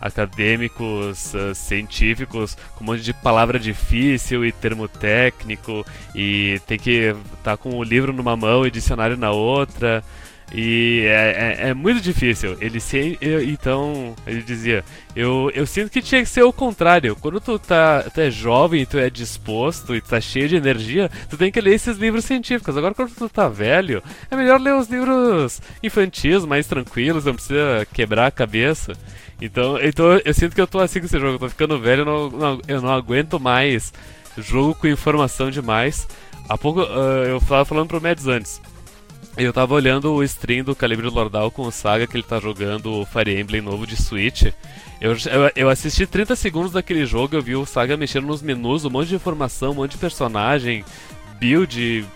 C: acadêmicos, ah, científicos, com um monte de palavra difícil e termo técnico, e tem que estar com o livro numa mão e dicionário na outra. E é, é- é muito difícil. Ele se, eu- então, ele dizia, eu, eu sinto que tinha que ser o contrário. Quando tu tá, tu é jovem, tu é disposto e tu tá cheio de energia, tu tem que ler esses livros científicos. Agora quando tu tá velho, é melhor ler os livros infantis, mais tranquilos, não precisa quebrar a cabeça. Então, então eu sinto que eu tô assim com esse jogo, eu tô ficando velho, eu não, não- eu não aguento mais jogo com informação demais. Há pouco ah, eu tava falando pro Mads antes. Eu tava olhando o stream do Calibre Lordal com o Saga que ele tá jogando o Fire Emblem novo de Switch. Eu, eu, eu assisti 30 segundos daquele jogo, eu vi o Saga mexendo nos menus, um monte de informação, um monte de personagem, build,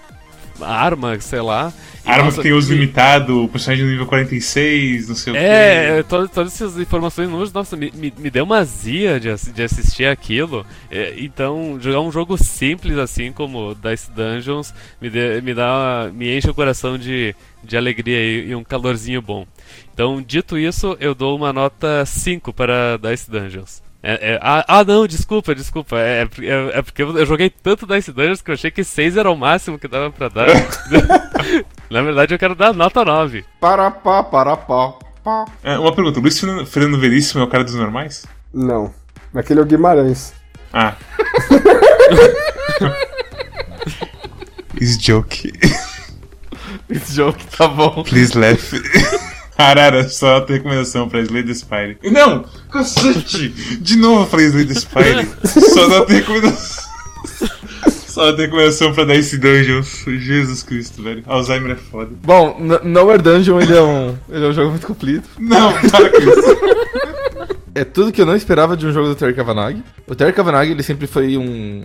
C: arma, sei lá. E,
A: Arma
C: nossa,
A: que tem uso limitado, personagem nível 46, não sei o
C: É,
A: que.
C: todas, todas essas informações números, nossa, me, me, me deu uma zia de, de assistir aquilo. É, então, jogar um jogo simples assim como Dice Dungeons me, dê- me dá me enche o coração de, de alegria e, e um calorzinho bom. Então, dito isso, eu dou uma nota 5 para Dice Dungeons. É- é- ah, ah, não, desculpa, desculpa. É, é porque- é- é porque eu joguei tanto Dice Dungeons que eu achei que 6 era o máximo que dava pra dar. Na verdade, eu quero dar nota 9.
D: Para pá, para pá, pá.
A: É, uma pergunta, Luiz Fernando- Veríssimo é o cara dos normais?
B: Não. Aquele é o Guimarães.
A: Ah. It's joke.
D: Esse jogo tá bom.
A: Please laugh. Arara, só outra recomendação pra Slay the Spire. Não! Cacete! De novo Slay the Spire. Só dá outra recomendação. Só outra recomendação pra Dice Dungeons. Jesus Cristo, velho. Alzheimer é foda.
D: Bom, Nowhere Dungeon ele é, um, ele é um jogo muito comprido.
A: Não, para com isso.
D: É tudo que eu não esperava de um jogo do Terry Cavanagh. O Terry Cavanagh, ele sempre foi um...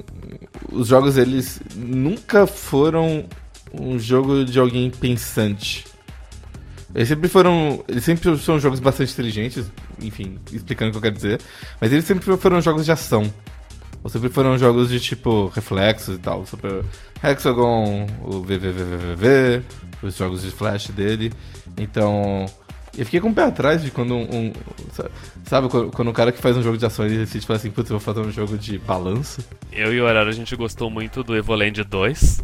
D: Os jogos, eles nunca foram um jogo de alguém pensante. Eles sempre foram... Eles sempre são jogos bastante inteligentes, enfim, explicando o que eu quero dizer. Mas eles sempre foram jogos de ação. Ou sempre foram jogos de tipo reflexos e tal. Super Hexagon, o VVVVV, os jogos de flash dele. Então, eu fiquei com o pé atrás de quando um. um- sa- sabe, quando, quando um cara que faz um jogo de ação ele decide falar assim, putz, eu vou fazer um jogo de balanço.
C: Eu e o Arara a gente gostou muito do Evoland 2.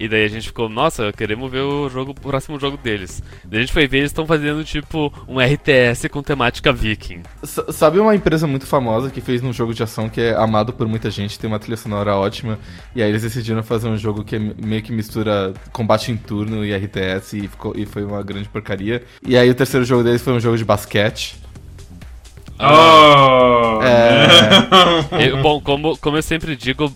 C: E daí a gente ficou, nossa, queremos ver o jogo, o próximo jogo deles. Daí a gente foi ver, eles estão fazendo tipo um RTS com temática viking.
D: S- sabe uma empresa muito famosa que fez um jogo de ação que é amado por muita gente, tem uma trilha sonora ótima, e aí eles decidiram fazer um jogo que é me- meio que mistura combate em turno e RTS e, ficou, e foi uma grande porcaria. E aí o terceiro jogo deles foi um jogo de basquete.
A: Oh!
D: É.
C: Eu- bom, como, como eu sempre digo,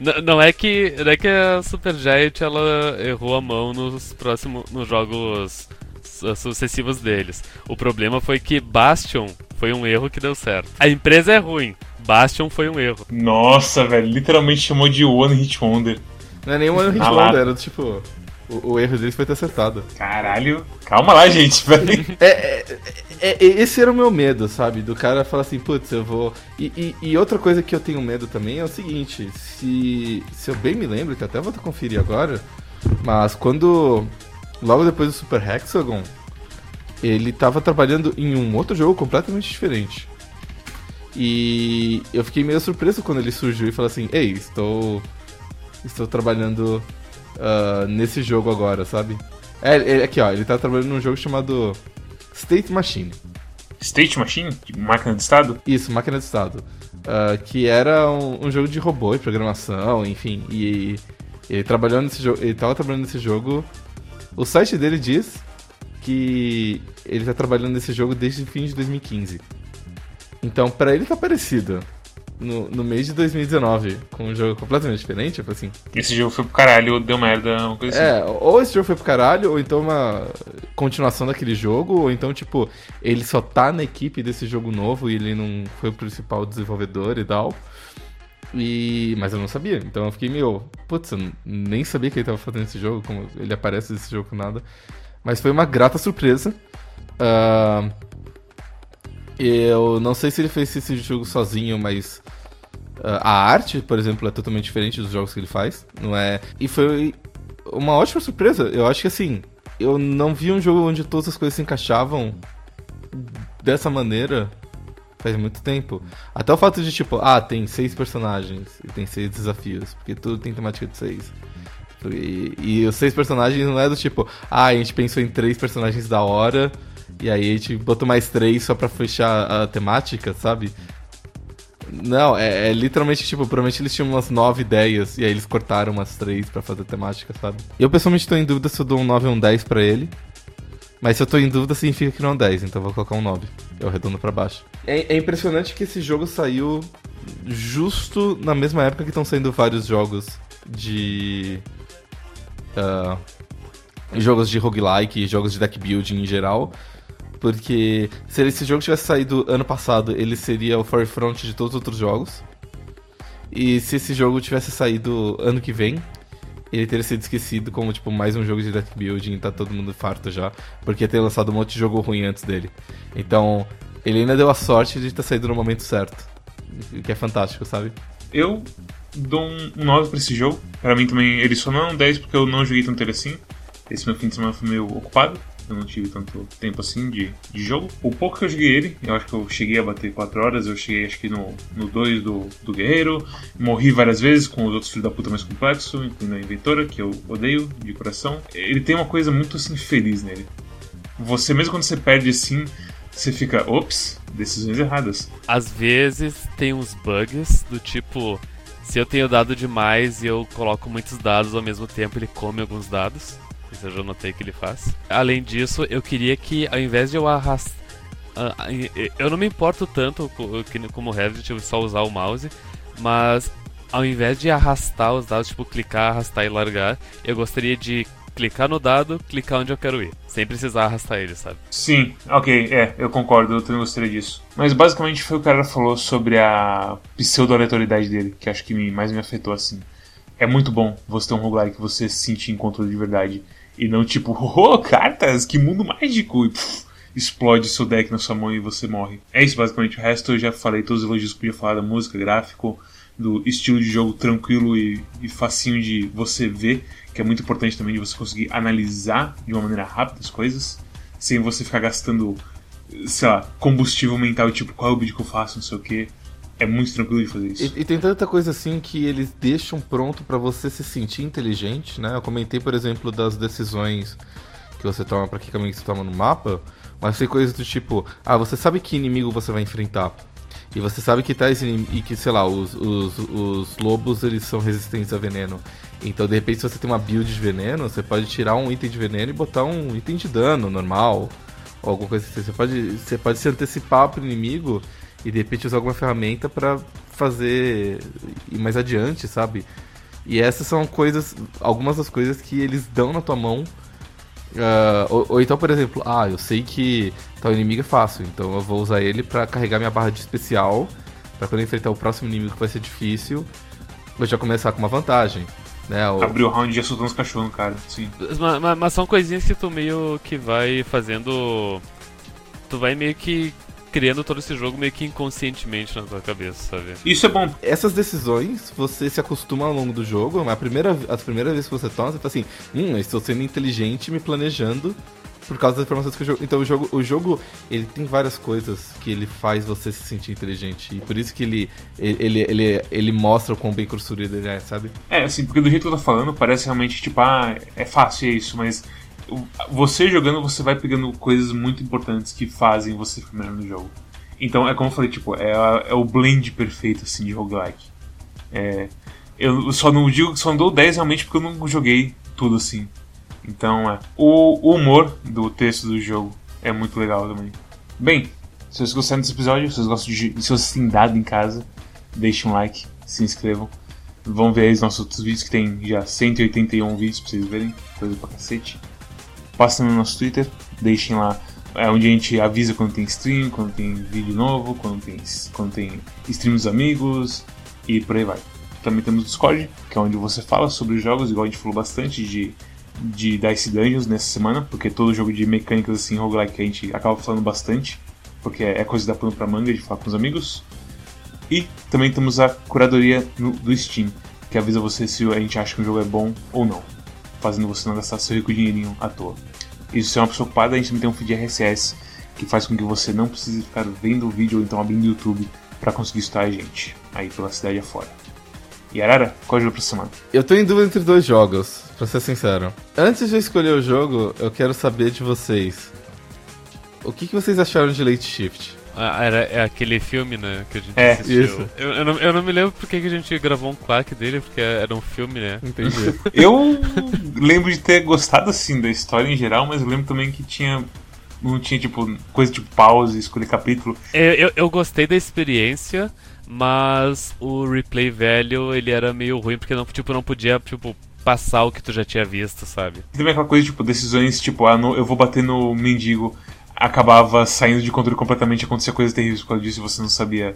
C: n- não é que não é que a Supergiant ela errou a mão nos próximos nos jogos su- sucessivos deles. O problema foi que Bastion foi um erro que deu certo. A empresa é ruim, Bastion foi um erro.
A: Nossa, velho. Literalmente chamou de One Hit Wonder.
D: Não é nenhum Hit
A: Ah lá.
D: Wonder, era tipo. O, o erro deles foi ter acertado.
A: Caralho. Calma lá, gente.
D: É, é, é- é- esse era o meu medo, sabe? Do cara falar assim, putz, eu vou. E, e- e outra coisa que eu tenho medo também é o seguinte: se, se eu bem me lembro, que até vou conferir agora, mas quando. Logo depois do Super Hexagon, ele tava trabalhando em um outro jogo completamente diferente. E eu fiquei meio surpreso quando ele surgiu e falou assim: Ei, estou. Estou trabalhando ah, nesse jogo agora, sabe? É, é, aqui ó, ele tá trabalhando num jogo chamado State Machine.
A: State Machine? De máquina de estado?
D: Isso, máquina de estado. Ah, que era um, um jogo de robô e programação, enfim. E ele trabalhou nesse jogo. Ele tava trabalhando nesse jogo. O site dele diz que ele tá trabalhando nesse jogo desde o fim de 2015. Então, pra ele tá parecido. No, no mês de 2019, com um jogo completamente diferente, tipo assim.
A: Esse jogo foi pro caralho, deu merda, uma coisa assim.
D: É, ou esse jogo foi pro caralho, ou então uma continuação daquele jogo, ou então, tipo, ele só tá na equipe desse jogo novo e ele não foi o principal desenvolvedor e tal. E... Mas eu não sabia, então eu fiquei meio. Putz, eu nem sabia que ele tava fazendo esse jogo, como ele aparece nesse jogo com nada. Mas foi uma grata surpresa. Ah, eu não sei se ele fez esse jogo sozinho, mas ah, a arte, por exemplo, é totalmente diferente dos jogos que ele faz. Não é. E foi uma ótima surpresa. Eu acho que assim, eu não vi um jogo onde todas as coisas se encaixavam dessa maneira faz muito tempo. Até o fato de, tipo, ah, tem seis personagens e tem seis desafios, porque tudo tem temática de seis. E, e os seis personagens não é do tipo, ah, a gente pensou em três personagens da hora, e aí a gente botou mais três só pra fechar a temática, sabe? Não, é, é literalmente, tipo, provavelmente eles tinham umas nove ideias, e aí eles cortaram umas três pra fazer temática, sabe? Eu pessoalmente tô em dúvida se eu dou um 9 ou um 10 pra ele. Mas se eu tô em dúvida, significa que não é um 10, então eu vou colocar um 9. Eu arredondo pra baixo. É, é impressionante que esse jogo saiu justo na mesma época que estão saindo vários jogos de. ah, jogos de roguelike, jogos de deck building em geral. Porque se esse jogo tivesse saído ano passado, ele seria o forefront de todos os outros jogos. E se esse jogo tivesse saído ano que vem, ele teria sido esquecido como, tipo, mais um jogo de deck building tá todo mundo farto já. Porque ter lançado um monte de jogo ruim antes dele. Então, ele ainda deu a sorte de ter saído no momento certo. O que é fantástico, sabe?
A: Eu dou um 9 pra esse jogo. Pra mim também, ele só não é um 10 porque eu não joguei tanto ele assim. Esse meu fim de semana foi meio ocupado. Eu não tive tanto tempo assim de, de jogo. O pouco que eu joguei ele, eu acho que eu cheguei a bater 4 horas. Eu cheguei acho que no, no 2 do, do Guerreiro. Morri várias vezes com os outros filhos da puta mais complexos, incluindo a Inventora, que eu odeio de coração. Ele tem uma coisa muito assim feliz nele. Você, mesmo quando você perde assim, você fica, ops, decisões erradas.
C: Às vezes tem uns bugs do tipo, se eu tenho dado demais e eu coloco muitos dados ao mesmo tempo, ele come alguns dados. Isso eu já notei que ele faz. Além disso, eu queria que ao invés de eu arrastar. Eu não me importo tanto como o Reddit só usar o mouse, mas ao invés de arrastar os dados, tipo clicar, arrastar e largar, eu gostaria de clicar no dado, clicar onde eu quero ir, sem precisar arrastar ele, sabe?
A: Sim, ok, é, eu concordo, eu também gostaria disso. Mas basicamente foi o cara falou sobre a pseudo-aleatoriedade dele, que acho que mais me afetou assim. É muito bom você ter um roguelike que você se sentir em controle de verdade. E não tipo, oh, cartas, que mundo mágico! E pff, explode seu deck na sua mão e você morre. É isso basicamente. O resto eu já falei todos os elogios que podia falar da música, gráfico, do estilo de jogo tranquilo e, e facinho de você ver, que é muito importante também de você conseguir analisar de uma maneira rápida as coisas, sem você ficar gastando, sei lá, combustível mental, tipo, qual é o vídeo que eu faço, não sei o que. É muito tranquilo de fazer isso.
D: E, e tem tanta coisa assim que eles deixam pronto para você se sentir inteligente, né? Eu comentei, por exemplo, das decisões que você toma, para que caminho você toma no mapa, mas tem coisas do tipo, ah, você sabe que inimigo você vai enfrentar. E você sabe que tais e que, sei lá, os, os, os lobos eles são resistentes a veneno. Então, de repente, se você tem uma build de veneno, você pode tirar um item de veneno e botar um item de dano normal. Ou alguma coisa assim. Você pode, você pode se antecipar pro inimigo e de repente usar alguma ferramenta para fazer ir mais adiante, sabe? E essas são coisas, algumas das coisas que eles dão na tua mão. Uh, ou, ou, então, por exemplo, ah, eu sei que tal inimigo é fácil, então eu vou usar ele para carregar minha barra de especial, para quando eu enfrentar o próximo inimigo que vai ser difícil, eu já começar com uma vantagem. Né,
A: o... Abrir o round e soltando os cachorros, cara, sim.
C: Mas, mas, mas são coisinhas que tu meio que vai fazendo. Tu vai meio que criando todo esse jogo meio que inconscientemente na tua cabeça, sabe?
A: Isso é bom.
D: Essas decisões, você se acostuma ao longo do jogo, a primeira, as primeiras vezes que você toma, você fala assim, hum, eu estou sendo inteligente me planejando por causa das informações que o jogo. Então o jogo, o jogo ele tem várias coisas que ele faz você se sentir inteligente. E por isso que ele, ele, ele, ele, ele mostra o quão bem construído ele é, sabe?
A: É, assim, porque do jeito que eu tô falando, parece realmente tipo, ah, é fácil isso, mas você jogando, você vai pegando coisas muito importantes que fazem você ficar melhor no jogo. Então, é como eu falei, tipo, é, é o blend perfeito, assim, de roguelike. É, eu só não digo só não dou 10 realmente porque eu não joguei tudo assim. Então, é. O, o humor do texto do jogo é muito legal também. Bem, se vocês gostaram desse episódio, se vocês gostam de. Se vocês têm dado em casa, deixem um like, se inscrevam. Vão ver aí os nossos outros vídeos que tem já 181 vídeos pra vocês verem, coisa pra cacete. Passem no nosso Twitter, deixem lá é onde a gente avisa quando tem stream, quando tem vídeo novo, quando tem, quando tem stream dos amigos e por aí vai. Também temos o Discord, que é onde você fala sobre os jogos, igual a gente falou bastante de, de Dice Dungeons nessa semana, porque todo jogo de mecânicas assim, roguelike, a gente acaba falando bastante, porque é coisa da pano pra manga de falar com os amigos. E também temos a curadoria no, do Steam, que avisa você se a gente acha que um jogo é bom ou não fazendo você não gastar seu rico dinheirinho à toa. Isso é uma pessoa ocupada, a gente também tem um feed RSS que faz com que você não precise ficar vendo o vídeo ou então abrindo o YouTube para conseguir escutar a gente aí pela cidade afora. E Arara, qual jogo pra semana?
D: Eu tô em dúvida entre dois jogos, pra ser sincero. Antes de eu escolher o jogo, eu quero saber de vocês. O que, que vocês acharam de Late Shift?
C: Ah, era é aquele filme, né, que a gente
A: é,
C: assistiu.
D: Isso.
C: Eu, eu, não, eu não me lembro porque que a gente gravou um claque dele, porque era um filme, né?
D: Entendi.
A: eu lembro de ter gostado, assim, da história em geral, mas eu lembro também que tinha... Não tinha, tipo, coisa tipo pause, escolher capítulo.
C: Eu, eu, eu gostei da experiência, mas o replay velho, ele era meio ruim, porque não, tipo, não podia, tipo, passar o que tu já tinha visto, sabe?
A: E também aquela coisa, tipo, decisões, tipo, ah, no, eu vou bater no mendigo acabava saindo de controle completamente, acontecia coisas terríveis por causa disso e você não sabia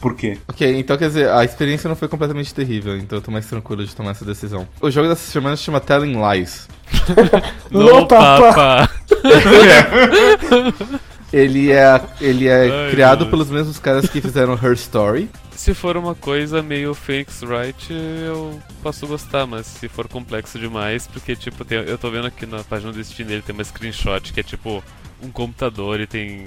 A: por quê.
D: Ok, então quer dizer, a experiência não foi completamente terrível, então eu tô mais tranquilo de tomar essa decisão. O jogo dessa semana se chama Telling Lies.
C: no papa!
D: ele é, ele é Ai, criado pelos mesmos caras que fizeram Her Story.
C: Se for uma coisa meio Phoenix Wright, eu posso gostar, mas se for complexo demais, porque tipo, tem, eu tô vendo aqui na página do Steam dele tem uma screenshot que é tipo um computador e tem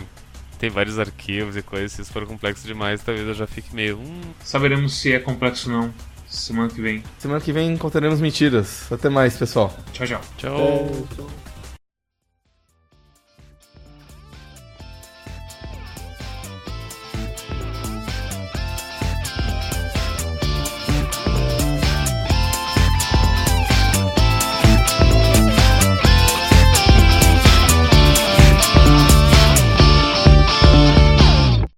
C: tem vários arquivos e coisas, se isso for complexo demais, talvez eu já fique meio. Hum.
A: Saberemos se é complexo ou não semana que vem.
D: Semana que vem contaremos mentiras. Até mais, pessoal.
A: Tchau, tchau.
C: Tchau. tchau.